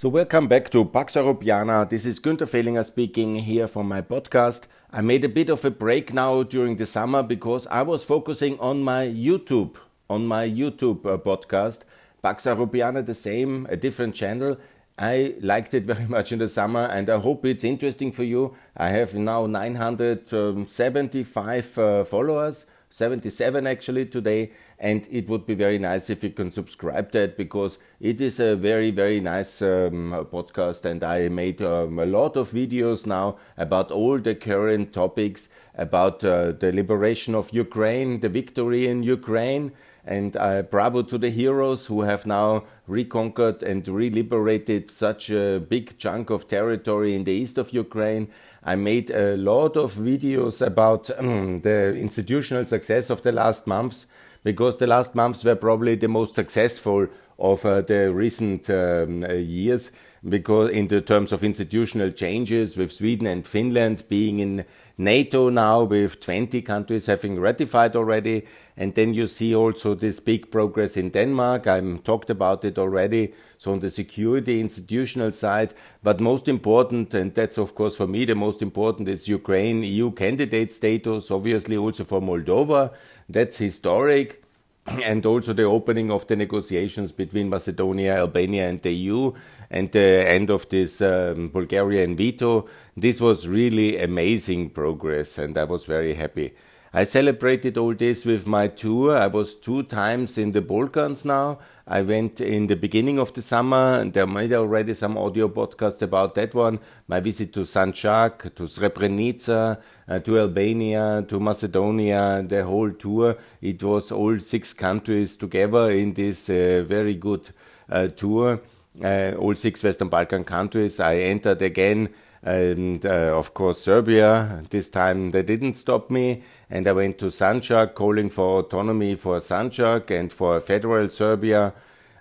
So, welcome back to Pax Europiana. This is Günther Fehlinger speaking here from my podcast. I made a bit of a break now during the summer because I was focusing on my YouTube, on my YouTube uh, podcast. Pax Europiana, the same, a different channel. I liked it very much in the summer and I hope it's interesting for you. I have now 975 uh, followers, 77 actually today and it would be very nice if you can subscribe to that because it is a very very nice um, podcast and i made um, a lot of videos now about all the current topics about uh, the liberation of ukraine the victory in ukraine and uh, bravo to the heroes who have now reconquered and reliberated such a big chunk of territory in the east of Ukraine. I made a lot of videos about um, the institutional success of the last months because the last months were probably the most successful of uh, the recent um, years because in the terms of institutional changes with Sweden and Finland being in NATO now with 20 countries having ratified already. And then you see also this big progress in Denmark. I talked about it already. So on the security institutional side. But most important and that's of course for me the most important is Ukraine EU candidate status obviously also for Moldova. That's historic. And also the opening of the negotiations between Macedonia, Albania, and the EU, and the end of this um, Bulgarian veto. This was really amazing progress, and I was very happy. I celebrated all this with my tour. I was two times in the Balkans now. I went in the beginning of the summer, and there made already some audio podcasts about that one. My visit to Sanjak, to Srebrenica, uh, to Albania, to Macedonia, the whole tour. It was all six countries together in this uh, very good uh, tour. Uh, all six Western Balkan countries. I entered again and uh, of course Serbia. This time they didn't stop me, and I went to Sanjak, calling for autonomy for Sanjak and for federal Serbia.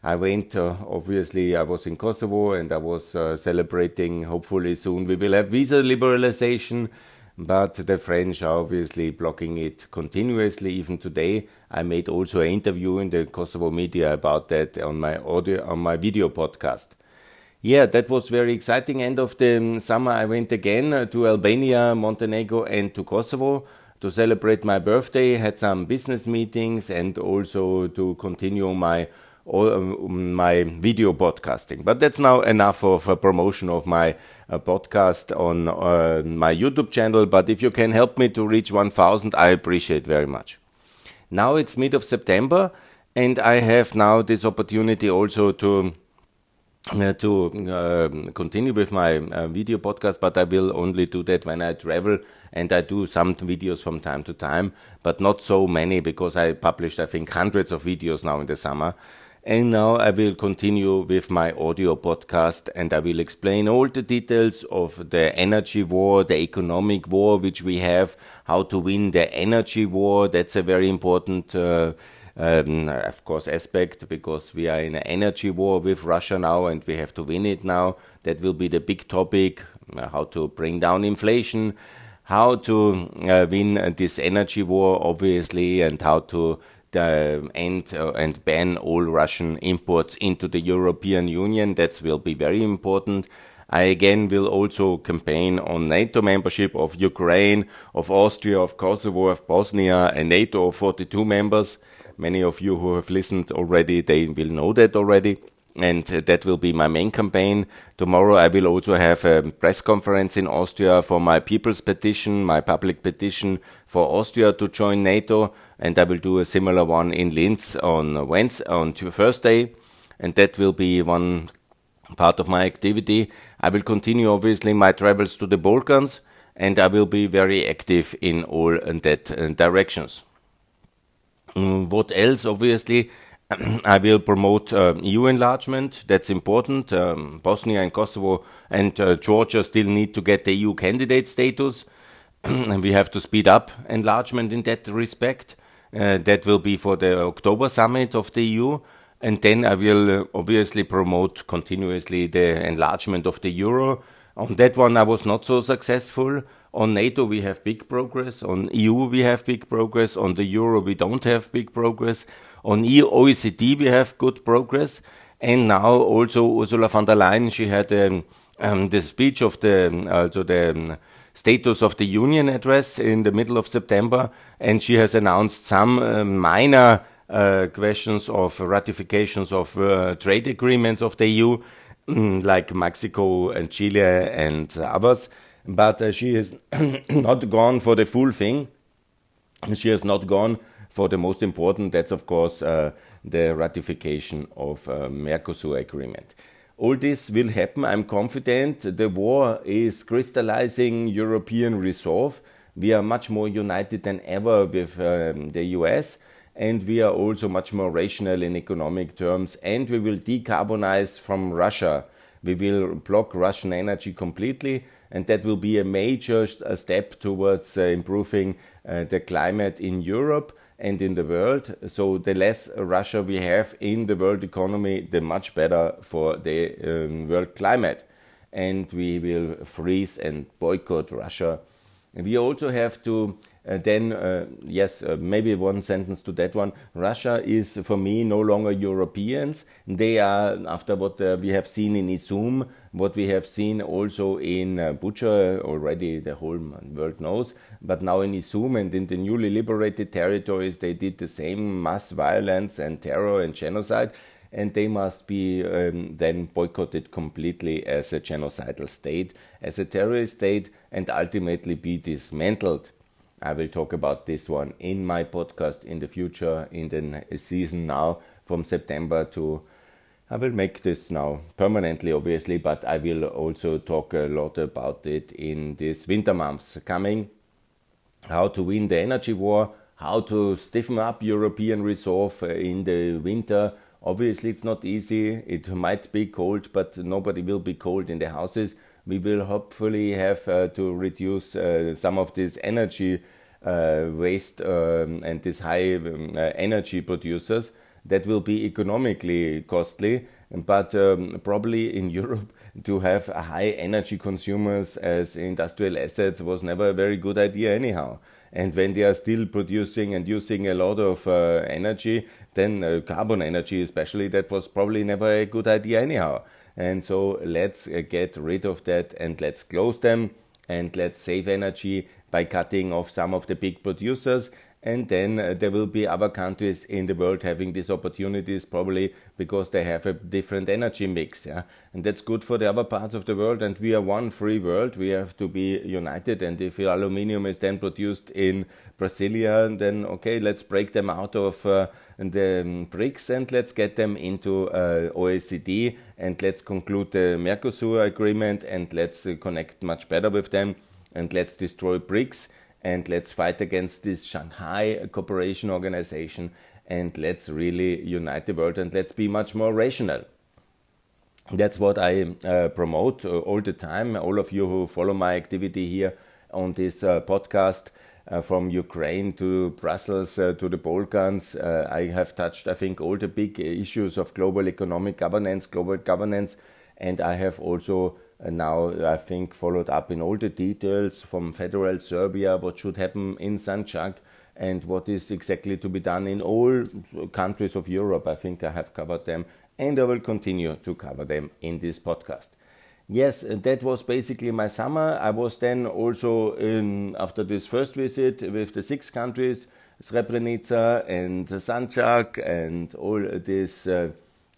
I went, uh, obviously, I was in Kosovo and I was uh, celebrating. Hopefully, soon we will have visa liberalization, but the French are obviously blocking it continuously. Even today, I made also an interview in the Kosovo media about that on my audio, on my video podcast yeah, that was very exciting. End of the summer, I went again uh, to Albania, Montenegro, and to Kosovo to celebrate my birthday. Had some business meetings and also to continue my um, my video podcasting. But that's now enough of a promotion of my uh, podcast on uh, my YouTube channel. But if you can help me to reach 1,000, I appreciate very much. Now it's mid of September, and I have now this opportunity also to uh, to uh, continue with my uh, video podcast, but I will only do that when I travel and I do some videos from time to time, but not so many because I published, I think, hundreds of videos now in the summer. And now I will continue with my audio podcast and I will explain all the details of the energy war, the economic war which we have, how to win the energy war. That's a very important uh, um, of course, aspect because we are in an energy war with Russia now and we have to win it now. That will be the big topic uh, how to bring down inflation, how to uh, win this energy war, obviously, and how to uh, end uh, and ban all Russian imports into the European Union. That will be very important. I again will also campaign on NATO membership of Ukraine, of Austria, of Kosovo, of Bosnia, and NATO of 42 members. Many of you who have listened already, they will know that already. And uh, that will be my main campaign. Tomorrow I will also have a press conference in Austria for my people's petition, my public petition for Austria to join NATO. And I will do a similar one in Linz on Wednesday, on Thursday. And that will be one part of my activity. I will continue obviously my travels to the Balkans and I will be very active in all that uh, directions. Mm, what else? Obviously, I will promote uh, EU enlargement. That's important. Um, Bosnia and Kosovo and uh, Georgia still need to get the EU candidate status, and we have to speed up enlargement in that respect. Uh, that will be for the October summit of the EU. And then I will uh, obviously promote continuously the enlargement of the euro. On that one, I was not so successful. On NATO, we have big progress. On EU, we have big progress. On the euro, we don't have big progress. On OECD, we have good progress. And now also Ursula von der Leyen, she had um, um, the speech of the, also the um, Status of the Union address in the middle of September, and she has announced some uh, minor uh, questions of ratifications of uh, trade agreements of the EU, mm, like Mexico and Chile and others. But uh, she has not gone for the full thing. She has not gone for the most important. That's of course uh, the ratification of uh, Mercosur agreement all this will happen. I'm confident. The war is crystallizing European resolve. We are much more united than ever with um, the US, and we are also much more rational in economic terms. And we will decarbonize from Russia. We will block Russian energy completely, and that will be a major step towards uh, improving uh, the climate in Europe and in the world. So the less Russia we have in the world economy, the much better for the um, world climate. And we will freeze and boycott Russia. And we also have to uh, then, uh, yes, uh, maybe one sentence to that one. Russia is, for me, no longer Europeans. They are, after what uh, we have seen in Izum, what we have seen also in uh, Bucha, already the whole world knows, but now in Izum and in the newly liberated territories, they did the same mass violence and terror and genocide, and they must be um, then boycotted completely as a genocidal state, as a terrorist state, and ultimately be dismantled. I will talk about this one in my podcast in the future, in the season now from September to. I will make this now permanently, obviously, but I will also talk a lot about it in these winter months coming. How to win the energy war, how to stiffen up European resolve uh, in the winter. Obviously, it's not easy. It might be cold, but nobody will be cold in the houses we will hopefully have uh, to reduce uh, some of this energy uh, waste um, and these high um, energy producers. That will be economically costly, but um, probably in Europe to have high energy consumers as industrial assets was never a very good idea anyhow. And when they are still producing and using a lot of uh, energy, then uh, carbon energy especially, that was probably never a good idea anyhow. And so let's uh, get rid of that and let's close them and let's save energy by cutting off some of the big producers and then uh, there will be other countries in the world having these opportunities probably because they have a different energy mix yeah? And that's good for the other parts of the world and we are one free world. We have to be united and if aluminium is then produced in brasilia then okay let's break them out of uh, the um, BRICS and let's get them into uh, OECD and let's conclude the Mercosur agreement and let's uh, connect much better with them and let's destroy BRICS and let's fight against this Shanghai Cooperation Organization and let's really unite the world and let's be much more rational. That's what I uh, promote uh, all the time. All of you who follow my activity here on this uh, podcast, uh, from Ukraine to Brussels uh, to the Balkans, uh, I have touched, I think, all the big issues of global economic governance, global governance, and I have also and now I think followed up in all the details from federal Serbia, what should happen in Sanjak, and what is exactly to be done in all countries of Europe. I think I have covered them, and I will continue to cover them in this podcast. Yes, that was basically my summer. I was then also in after this first visit with the six countries, Srebrenica and Sanjak and all these uh,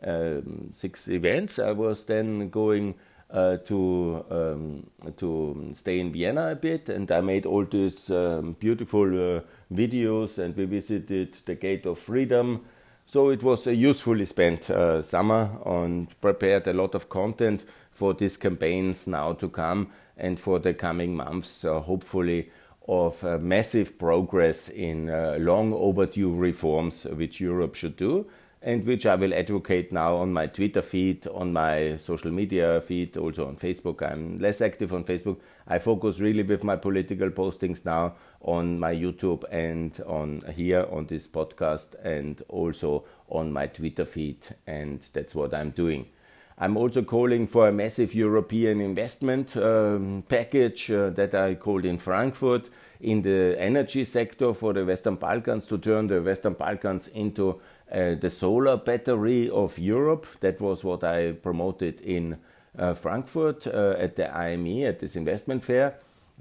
uh, six events. I was then going uh, to um, to stay in Vienna a bit, and I made all these um, beautiful uh, videos, and we visited the Gate of Freedom. So it was a usefully spent uh, summer, and prepared a lot of content for these campaigns now to come, and for the coming months, uh, hopefully. Of uh, massive progress in long overdue reforms which Europe should do and which I will advocate now on my Twitter feed, on my social media feed, also on Facebook. I'm less active on Facebook. I focus really with my political postings now on my YouTube and on here on this podcast and also on my Twitter feed, and that's what I'm doing. I'm also calling for a massive European investment um, package uh, that I called in Frankfurt in the energy sector for the Western Balkans to turn the Western Balkans into uh, the solar battery of Europe. That was what I promoted in uh, Frankfurt uh, at the IME, at this investment fair.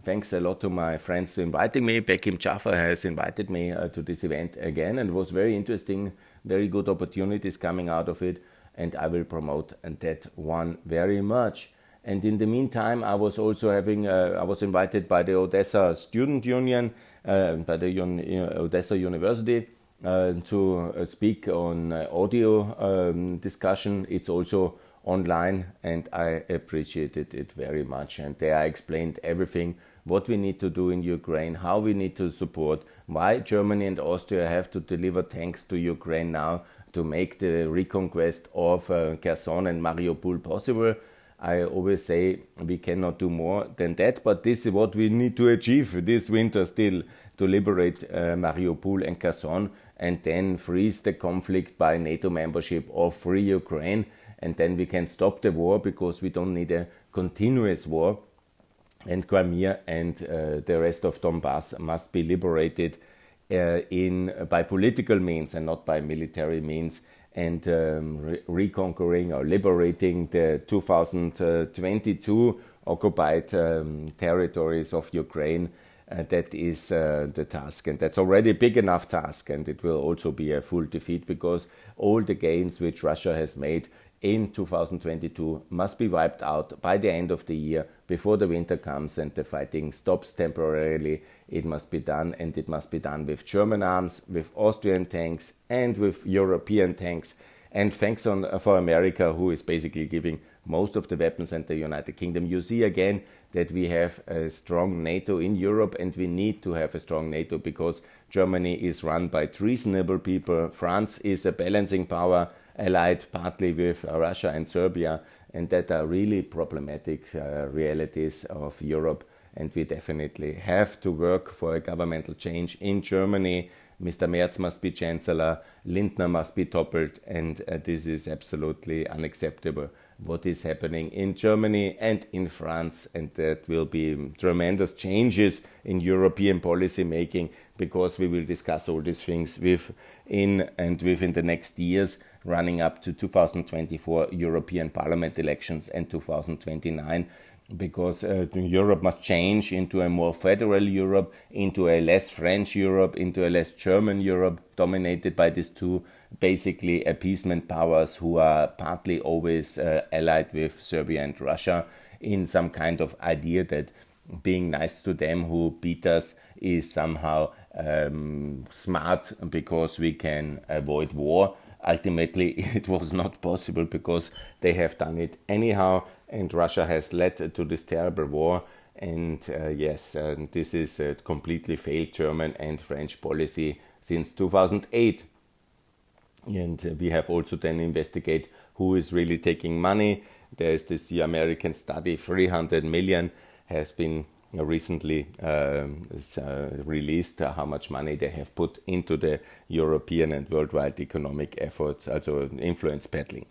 Thanks a lot to my friends for inviting me. Bekim Jaffa has invited me uh, to this event again, and it was very interesting, very good opportunities coming out of it, and I will promote that one very much. And in the meantime, I was also having, uh, I was invited by the Odessa Student Union, by the Un- Odessa University, to uh, speak on uh, audio um, discussion. It's also online, and I appreciated it very much. And there I explained everything what we need to do in Ukraine, how we need to support, why Germany and Austria have to deliver tanks to Ukraine now to make the reconquest of uh, Kherson and Mariupol possible. I always say we cannot do more than that, but this is what we need to achieve this winter still to liberate uh, Mariupol and Kherson and then freeze the conflict by NATO membership of free Ukraine. And then we can stop the war because we don't need a continuous war. And Crimea and uh, the rest of Donbass must be liberated uh, in by political means and not by military means. And um, re- reconquering or liberating the 2022 occupied um, territories of Ukraine uh, that is uh, the task, and that's already a big enough task, and it will also be a full defeat because all the gains which Russia has made in 2022 must be wiped out by the end of the year before the winter comes and the fighting stops temporarily. It must be done, and it must be done with German arms, with Austrian tanks, and with European tanks. And thanks on, for America, who is basically giving most of the weapons and the United Kingdom. You see again that we have a strong NATO in Europe and we need to have a strong NATO because Germany is run by treasonable people. France is a balancing power allied partly with Russia and Serbia, and that are really problematic uh, realities of Europe. And we definitely have to work for a governmental change in Germany Mr. Merz must be chancellor, Lindner must be toppled, and uh, this is absolutely unacceptable. What is happening in Germany and in France, and that will be tremendous changes in European policy making because we will discuss all these things with in and within the next years running up to 2024 European Parliament elections and 2029 because uh, Europe must change into a more federal Europe, into a less French Europe, into a less German Europe, dominated by these two basically appeasement powers who are partly always uh, allied with Serbia and Russia in some kind of idea that being nice to them who beat us is somehow um, smart because we can avoid war. Ultimately, it was not possible because they have done it anyhow and Russia has led to this terrible war. And uh, yes, uh, this is a completely failed German and French policy since 2008. And uh, we have also then investigate who is really taking money. There is this American study, 300 million has been recently um, uh, released uh, how much money they have put into the European and worldwide economic efforts, also influence peddling.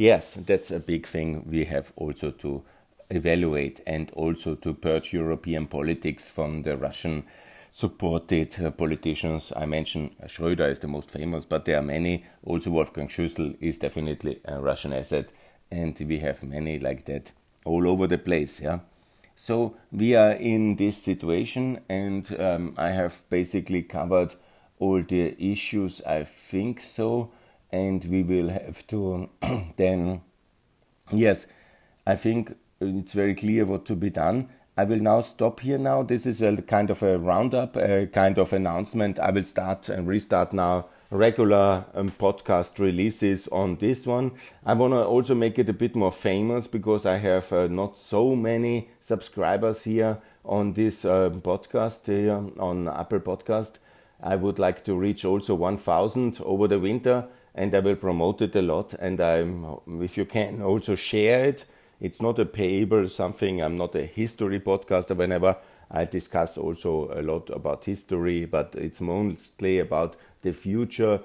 Yes, that's a big thing we have also to evaluate and also to purge European politics from the Russian supported uh, politicians. I mentioned Schröder is the most famous, but there are many. Also, Wolfgang Schüssel is definitely a Russian asset, and we have many like that all over the place. Yeah. So we are in this situation, and um, I have basically covered all the issues. I think so and we will have to then yes i think it's very clear what to be done. I will now stop here now. This is a kind of a roundup a kind of announcement. I will start and restart now regular um, podcast releases on this one. I want to also make it a bit more famous because i have uh, not so many subscribers here on this uh, podcast here on apple podcast. I would like to reach also 1000 over the winter and I will promote it a lot. And I'm, if you can, also share it. It's not a payable something. I'm not a history podcaster. Whenever I discuss also a lot about history, but it's mostly about the future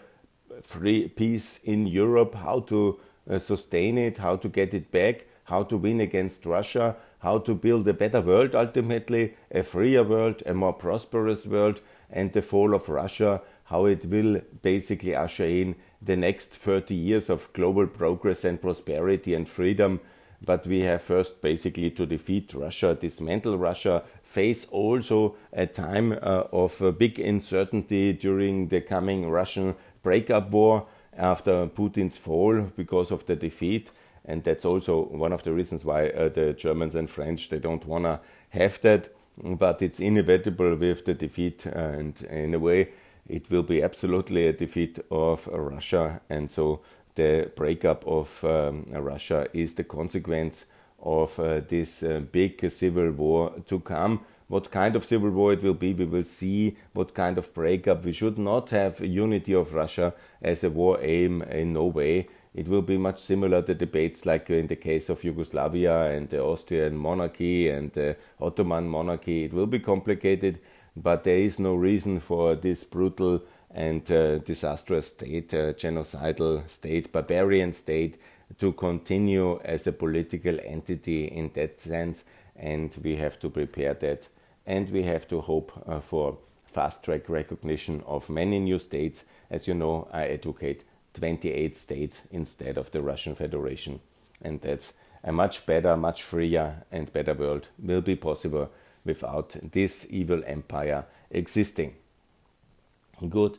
free peace in Europe, how to uh, sustain it, how to get it back, how to win against Russia, how to build a better world ultimately, a freer world, a more prosperous world, and the fall of Russia how it will basically usher in the next 30 years of global progress and prosperity and freedom. But we have first basically to defeat Russia, dismantle Russia, face also a time uh, of a big uncertainty during the coming Russian breakup war after Putin's fall because of the defeat. And that's also one of the reasons why uh, the Germans and French they don't want to have that. But it's inevitable with the defeat, and in a way, it will be absolutely a defeat of Russia. And so the breakup of um, Russia is the consequence of uh, this uh, big civil war to come. What kind of civil war it will be, we will see what kind of breakup. We should not have unity of Russia as a war aim in no way. It will be much similar to debates like in the case of Yugoslavia and the Austrian monarchy and the Ottoman monarchy. It will be complicated, but there is no reason for this brutal and uh, disastrous state, uh, genocidal state, barbarian state to continue as a political entity in that sense. And we have to prepare that. And we have to hope uh, for fast track recognition of many new states. As you know, I advocate 28 states instead of the Russian Federation. And that's a much better, much freer, and better world will be possible without this evil empire existing. Good.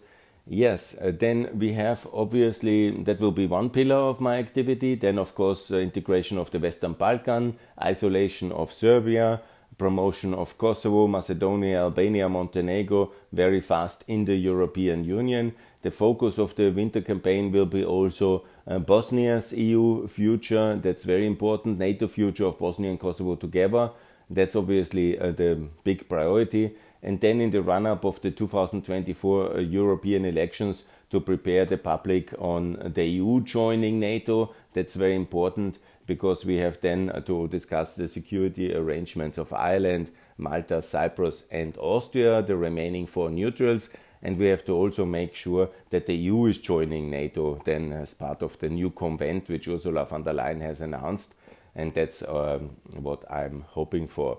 Yes, uh, then we have obviously that will be one pillar of my activity. Then, of course, uh, integration of the Western Balkan, isolation of Serbia, promotion of Kosovo, Macedonia, Albania, Montenegro very fast in the European Union. The focus of the winter campaign will be also uh, Bosnia's EU future. That's very important. NATO future of Bosnia and Kosovo together. That's obviously uh, the big priority. And then in the run up of the 2024 uh, European elections, to prepare the public on the EU joining NATO. That's very important because we have then uh, to discuss the security arrangements of Ireland, Malta, Cyprus, and Austria, the remaining four neutrals and we have to also make sure that the EU is joining NATO then as part of the new convent which Ursula von der Leyen has announced, and that's um, what I'm hoping for.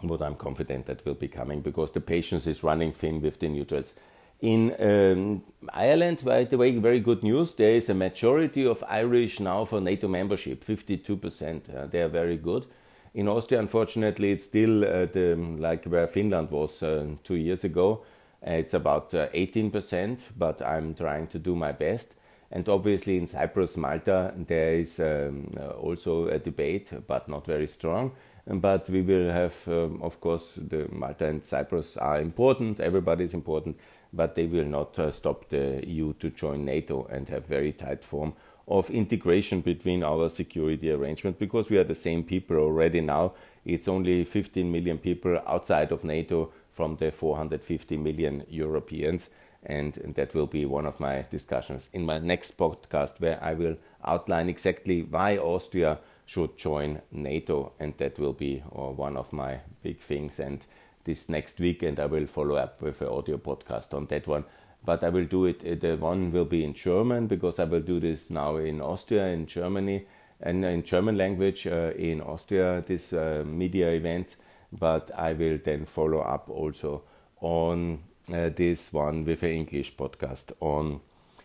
What I'm confident that will be coming because the patience is running thin with the neutrals. In um, Ireland, by the way, very good news. There is a majority of Irish now for NATO membership, 52%. Uh, they are very good. In Austria, unfortunately, it's still uh, the, like where Finland was uh, two years ago. Uh, it's about 18%, but I'm trying to do my best. And obviously, in Cyprus, Malta, there is um, also a debate, but not very strong. But we will have, um, of course, the Malta and Cyprus are important. Everybody is important, but they will not uh, stop the EU to join NATO and have very tight form of integration between our security arrangement because we are the same people already now. It's only 15 million people outside of NATO from the 450 million Europeans. And that will be one of my discussions in my next podcast, where I will outline exactly why Austria should join NATO. And that will be uh, one of my big things. And this next week, and I will follow up with an audio podcast on that one but I will do it. Uh, the one will be in German because I will do this now in Austria, in Germany, and in German language uh, in Austria, this uh, media events. But I will then follow up also on this one with an English podcast on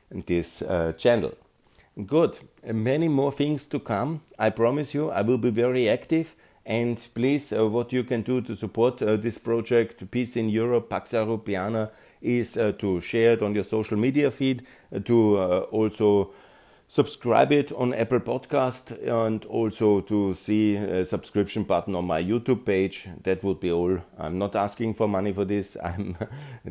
this uh, channel. Good. Many more things to come. I promise you, I will be very active. And please, uh, what you can do to support this project, Peace in Europe, Pax Europiana, is uh, to share it on your social media feed, uh, to uh, also subscribe it on Apple Podcast and also to see a subscription button on my YouTube page. That would be all. I'm not asking for money for this. I'm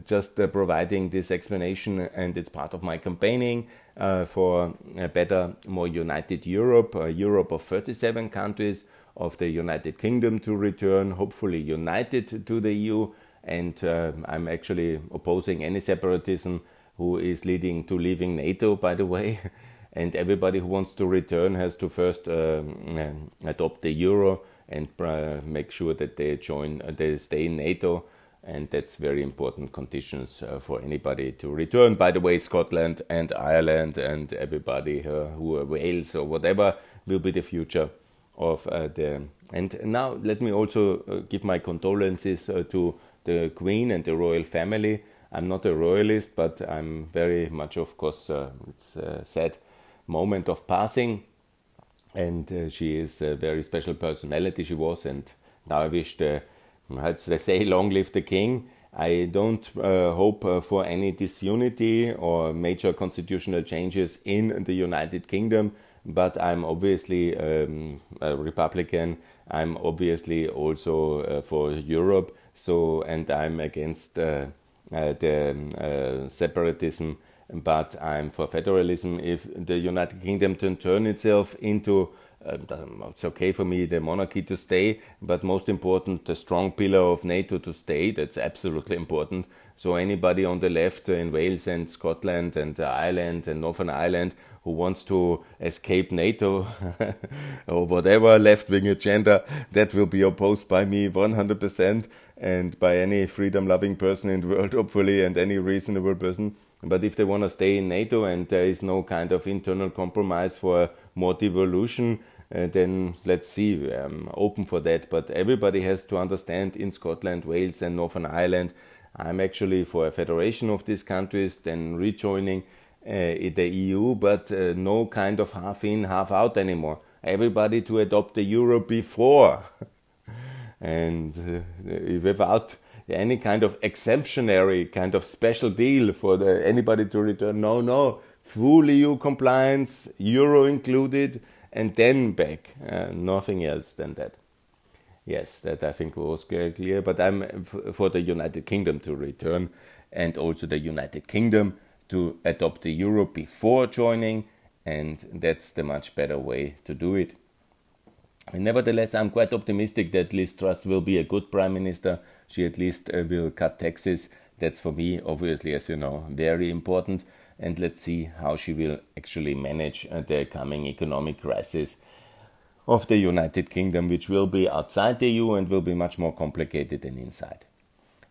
just uh, providing this explanation and it's part of my campaigning uh, for a better, more united Europe, a Europe of 37 countries of the United Kingdom to return, hopefully united to the EU and uh, I'm actually opposing any separatism who is leading to leaving NATO, by the way. and everybody who wants to return has to first um, uh, adopt the euro and uh, make sure that they join, uh, they stay in NATO. And that's very important conditions uh, for anybody to return. By the way, Scotland and Ireland and everybody uh, who are Wales or whatever will be the future of the. And now let me also give my condolences to the Queen and the royal family. I'm not a royalist, but I'm very much, of course, uh, it's sad moment of passing. And uh, she is a very special personality, she was. And now I wish the, they say, long live the king. I don't uh, hope uh, for any disunity or major constitutional changes in the United Kingdom, but I'm obviously um, a Republican. I'm obviously also uh, for Europe. So, and I'm against uh, uh, the uh, separatism, but I'm for federalism. If the United Kingdom can turn itself into um, it's okay for me the monarchy to stay, but most important, the strong pillar of NATO to stay. That's absolutely important. So anybody on the left in Wales and Scotland and Ireland and Northern Ireland who wants to escape NATO or whatever left-wing agenda, that will be opposed by me 100% and by any freedom-loving person in the world, hopefully, and any reasonable person. But if they want to stay in NATO and there is no kind of internal compromise for more devolution, uh, then let's see. I'm open for that. But everybody has to understand in Scotland, Wales, and Northern Ireland I'm actually for a federation of these countries, then rejoining uh, the EU, but uh, no kind of half in, half out anymore. Everybody to adopt the euro before, and uh, without any kind of exemptionary kind of special deal for the, anybody to return. No, no, full EU compliance, euro included, and then back. Uh, nothing else than that. Yes, that I think was very clear. But I'm for the United Kingdom to return and also the United Kingdom to adopt the euro before joining, and that's the much better way to do it. Nevertheless, I'm quite optimistic that Liz Truss will be a good prime minister. She at least uh, will cut taxes. That's for me, obviously, as you know, very important. And let's see how she will actually manage uh, the coming economic crisis of the United Kingdom, which will be outside the EU and will be much more complicated than inside.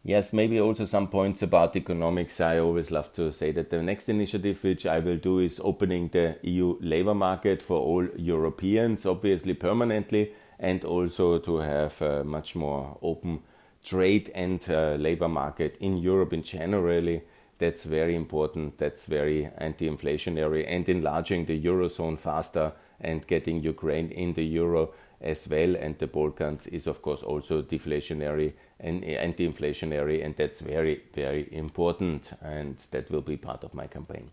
Yes, maybe also some points about economics. I always love to say that the next initiative which I will do is opening the EU labor market for all Europeans, obviously permanently, and also to have a much more open trade and uh, labor market in Europe in generally. That's very important. That's very anti inflationary and enlarging the Eurozone faster and getting Ukraine in the euro as well. And the Balkans is, of course, also deflationary and anti inflationary, and that's very, very important. And that will be part of my campaign.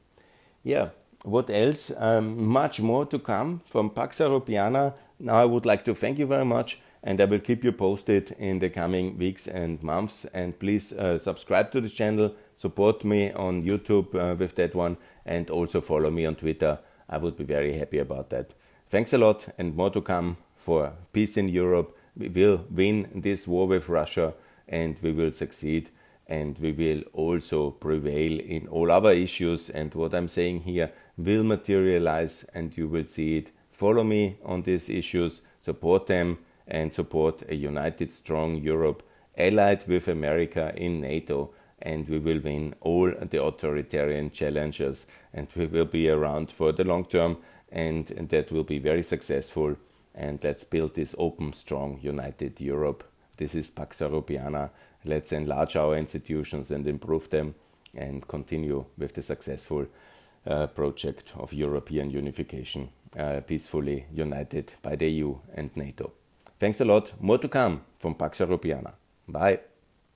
Yeah, what else? Um, much more to come from Pax Europiana. Now, I would like to thank you very much. And I will keep you posted in the coming weeks and months. And please uh, subscribe to this channel, support me on YouTube uh, with that one, and also follow me on Twitter. I would be very happy about that. Thanks a lot, and more to come for peace in Europe. We will win this war with Russia, and we will succeed, and we will also prevail in all other issues. And what I'm saying here will materialize, and you will see it. Follow me on these issues, support them, and support a united, strong Europe allied with America in NATO and we will win all the authoritarian challenges and we will be around for the long term and, that will be very successful. And let's build this open, strong, united Europe. This is Pax Europiana. Let's enlarge our institutions and improve them and continue with the successful uh, project of European unification, uh, peacefully united by the EU and NATO. Thanks a lot. More to come from Pax Europiana. Bye.